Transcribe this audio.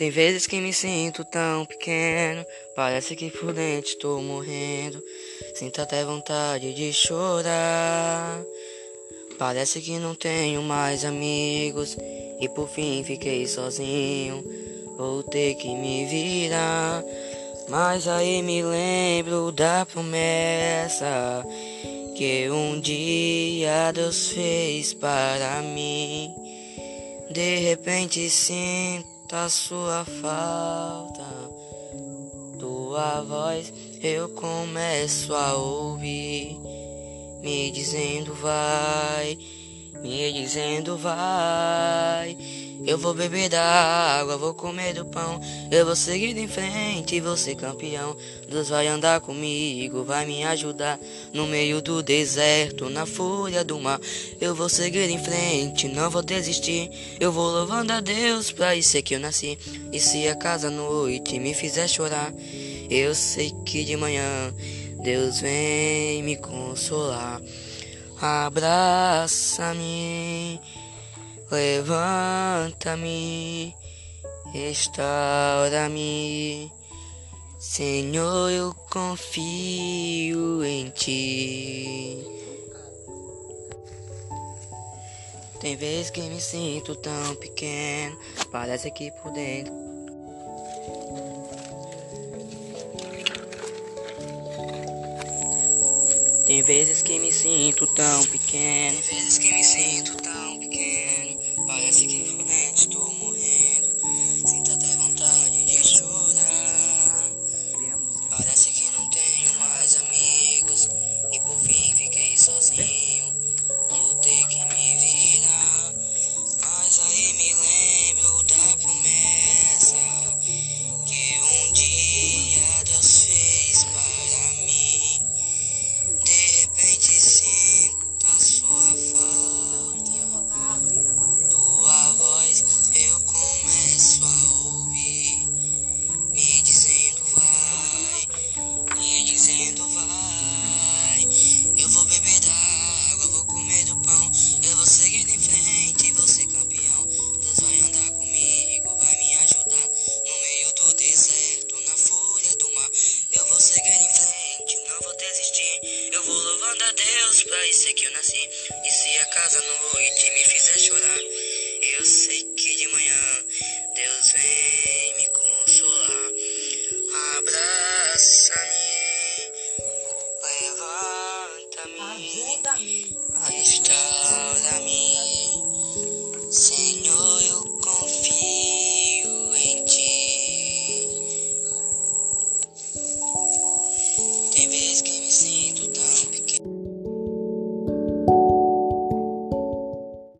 Tem vezes que me sinto tão pequeno, parece que por dentro estou morrendo. Sinto até vontade de chorar. Parece que não tenho mais amigos e por fim fiquei sozinho. Vou ter que me virar. Mas aí me lembro da promessa que um dia Deus fez para mim. De repente sinto a sua falta, tua voz eu começo a ouvir, me dizendo vai, me dizendo vai. Eu vou beber da água, vou comer do pão. Eu vou seguir em frente e vou ser campeão. Deus vai andar comigo, vai me ajudar. No meio do deserto, na fúria do mar. Eu vou seguir em frente, não vou desistir. Eu vou louvando a Deus pra isso é que eu nasci. E se a casa noite me fizer chorar, eu sei que de manhã Deus vem me consolar. Abraça-me. Levanta-me, restaura-me, Senhor, eu confio em ti. Tem vezes que me sinto tão pequeno, parece que por dentro. Tem vezes que me sinto tão pequeno, tem vezes que me sinto tão pequeno. Parece que louvando a Deus, pra isso é que eu nasci. E se a casa noite me fizer chorar, eu sei que de manhã Deus vem me consolar. Abraça-me, levanta-me, restaura-me.